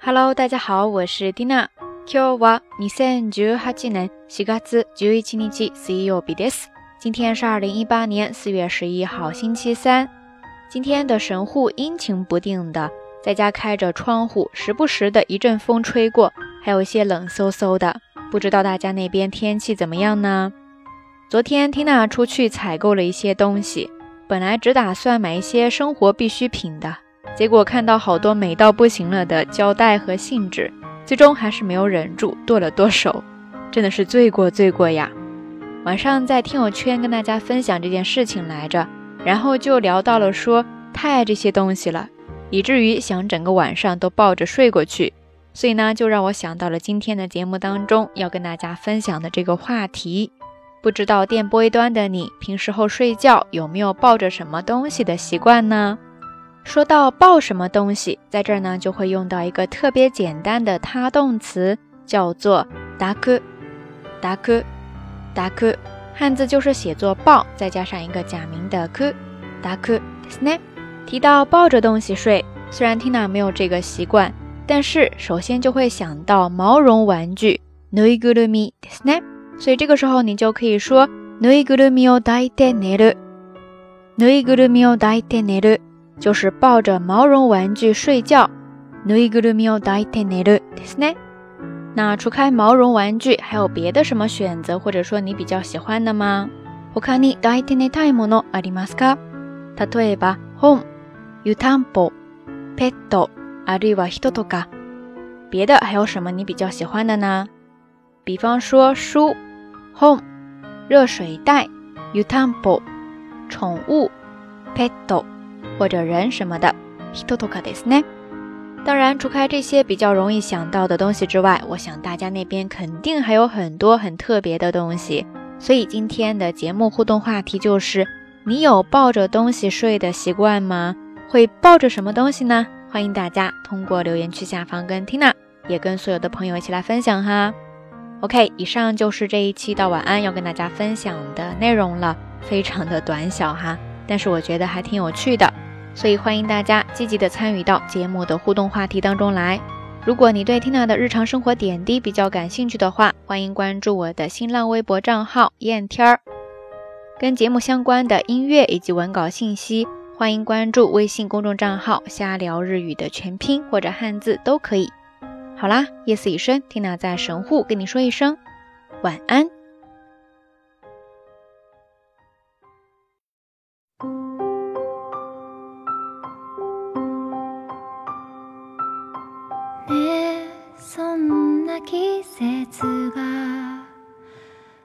Hello，大家好，我是 Tina。今日は二千十八年四月十一日水曜日です。今天是二零一八年四月十一号，星期三。今天的神户阴晴不定的，在家开着窗户，时不时的一阵风吹过，还有一些冷飕飕的。不知道大家那边天气怎么样呢？昨天 Tina 出去采购了一些东西，本来只打算买一些生活必需品的。 结果看到好多美到不行了的胶带和信纸，最终还是没有忍住剁了剁手，真的是罪过罪过呀！晚上在听友圈跟大家分享这件事情来着，然后就聊到了说太爱这些东西了，以至于想整个晚上都抱着睡过去，所以呢，就让我想到了今天的节目当中要跟大家分享的这个话题。不知道电波一端的你，平时后睡觉有没有抱着什么东西的习惯呢？说到抱什么东西，在这儿呢就会用到一个特别简单的他动词，叫做达克，达克，达克，汉字就是写作抱，再加上一个假名的克，达克。提到抱着东西睡，虽然 Tina 没有这个习惯，但是首先就会想到毛绒玩具ぬいぐるみですね。所以这个时候你就可以说ぬいぐるみを抱いて寝る，ぬいぐるみを抱いて寝る。 就是抱着毛绒玩具睡觉。那除开毛绒玩具，还有别的什么选择，或者说你比较喜欢的吗？他に抱いて寝たいものありますか？例えば本、湯たんぽ、ペット、あるいは人とか。别的还有什么你比较喜欢的呢？比方说书、本、热水袋、湯たんぽ、宠物、ペット。 或者人什么的，当然，除开这些比较容易想到的东西之外，我想大家那边肯定还有很多很特别的东西。所以今天的节目互动话题就是：你有抱着东西睡的习惯吗？会抱着什么东西呢？欢迎大家通过留言区下方跟 Tina，也跟所有的朋友一起来分享哈。OK，以上就是这一期到晚安要跟大家分享的内容了，非常的短小哈。但是我觉得还挺有趣的，所以欢迎大家积极的参与到节目的互动话题当中来。如果你对 Tina 的日常生活点滴比较感兴趣的话，欢迎关注我的新浪微博账号燕天儿。跟节目相关的音乐以及文稿信息，欢迎关注微信公众账号“瞎聊日语”的全拼或者汉字都可以。好啦，夜色已深，Tina 在神户跟你说一声晚安。季節が。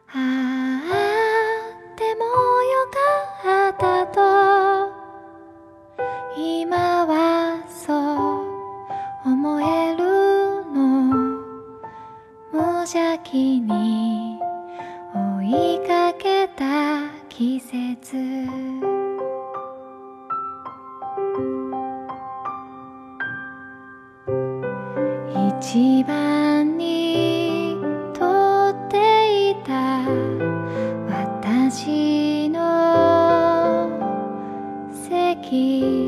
あってもよかったと。今はそう思えるの。無邪気に追いかけた季節。一番 keep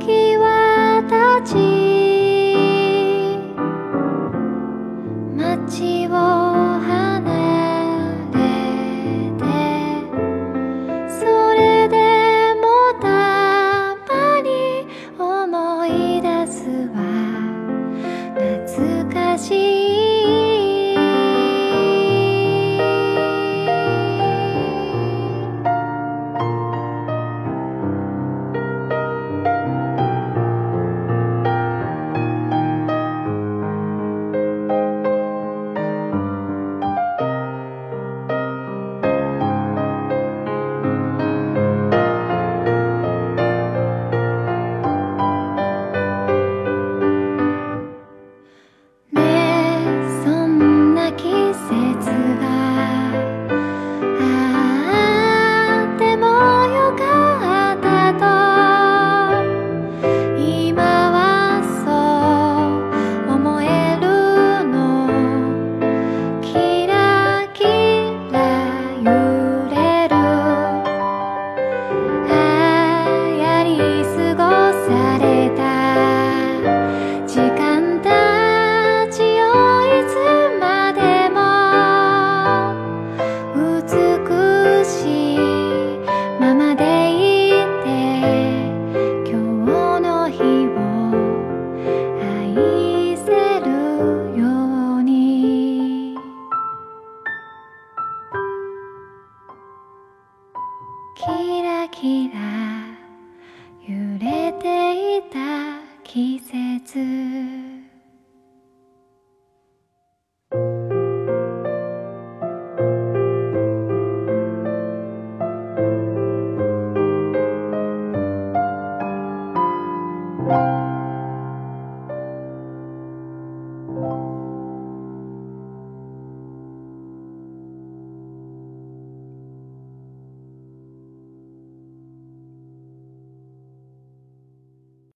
時は経ち